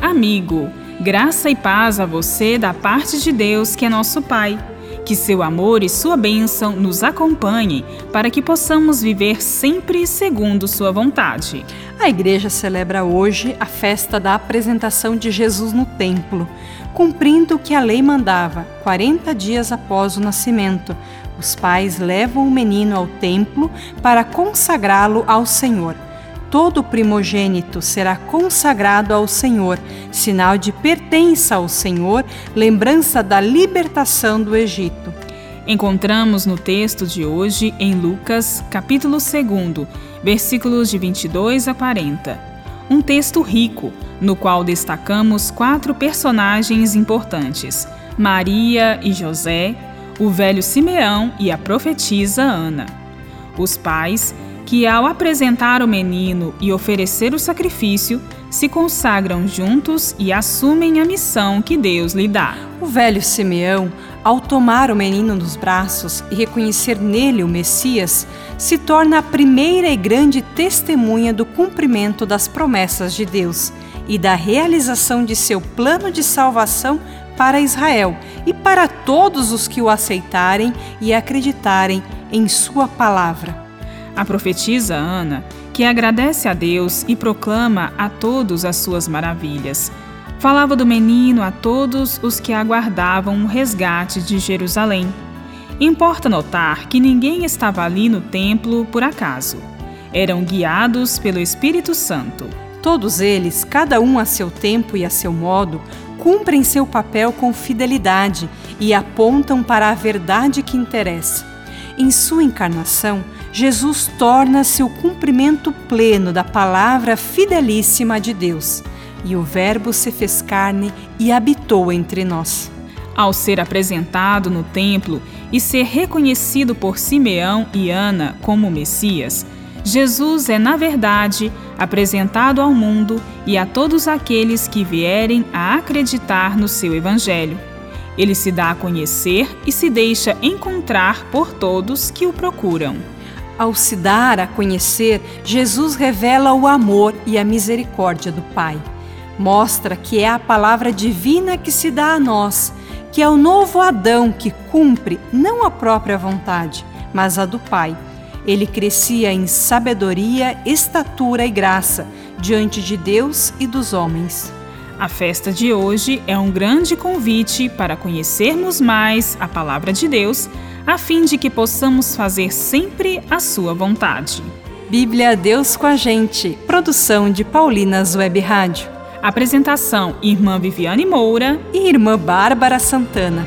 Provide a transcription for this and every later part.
amigo, graça e paz a você da parte de Deus, que é nosso Pai. Que seu amor e sua bênção nos acompanhem para que possamos viver sempre segundo sua vontade. A igreja celebra hoje a festa da apresentação de Jesus no templo, cumprindo o que a lei mandava, 40 dias após o nascimento. Os pais levam o menino ao templo para consagrá-lo ao Senhor todo primogênito será consagrado ao Senhor, sinal de pertença ao Senhor, lembrança da libertação do Egito. Encontramos no texto de hoje em Lucas, capítulo 2, versículos de 22 a 40. Um texto rico, no qual destacamos quatro personagens importantes: Maria e José, o velho Simeão e a profetisa Ana. Os pais que, ao apresentar o menino e oferecer o sacrifício, se consagram juntos e assumem a missão que Deus lhe dá. O velho Simeão, ao tomar o menino nos braços e reconhecer nele o Messias, se torna a primeira e grande testemunha do cumprimento das promessas de Deus e da realização de seu plano de salvação para Israel e para todos os que o aceitarem e acreditarem em Sua palavra. A profetisa Ana, que agradece a Deus e proclama a todos as suas maravilhas, falava do menino a todos os que aguardavam o resgate de Jerusalém. Importa notar que ninguém estava ali no templo por acaso. Eram guiados pelo Espírito Santo. Todos eles, cada um a seu tempo e a seu modo, cumprem seu papel com fidelidade e apontam para a verdade que interessa. Em sua encarnação, Jesus torna-se o cumprimento pleno da palavra fidelíssima de Deus, e o Verbo se fez carne e habitou entre nós. Ao ser apresentado no templo e ser reconhecido por Simeão e Ana como Messias, Jesus é, na verdade, apresentado ao mundo e a todos aqueles que vierem a acreditar no seu Evangelho. Ele se dá a conhecer e se deixa encontrar por todos que o procuram. Ao se dar a conhecer, Jesus revela o amor e a misericórdia do Pai. Mostra que é a palavra divina que se dá a nós, que é o novo Adão que cumpre não a própria vontade, mas a do Pai. Ele crescia em sabedoria, estatura e graça diante de Deus e dos homens. A festa de hoje é um grande convite para conhecermos mais a Palavra de Deus a fim de que possamos fazer sempre a sua vontade. Bíblia Deus com a gente. Produção de Paulinas Web Rádio. Apresentação: Irmã Viviane Moura e Irmã Bárbara Santana.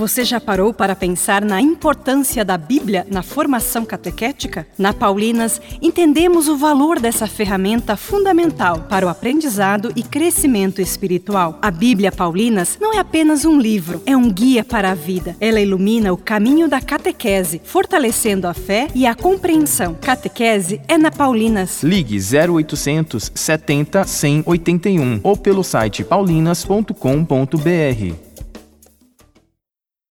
Você já parou para pensar na importância da Bíblia na formação catequética? Na Paulinas, entendemos o valor dessa ferramenta fundamental para o aprendizado e crescimento espiritual. A Bíblia Paulinas não é apenas um livro, é um guia para a vida. Ela ilumina o caminho da catequese, fortalecendo a fé e a compreensão. Catequese é na Paulinas. Ligue 0800 70 181 ou pelo site paulinas.com.br.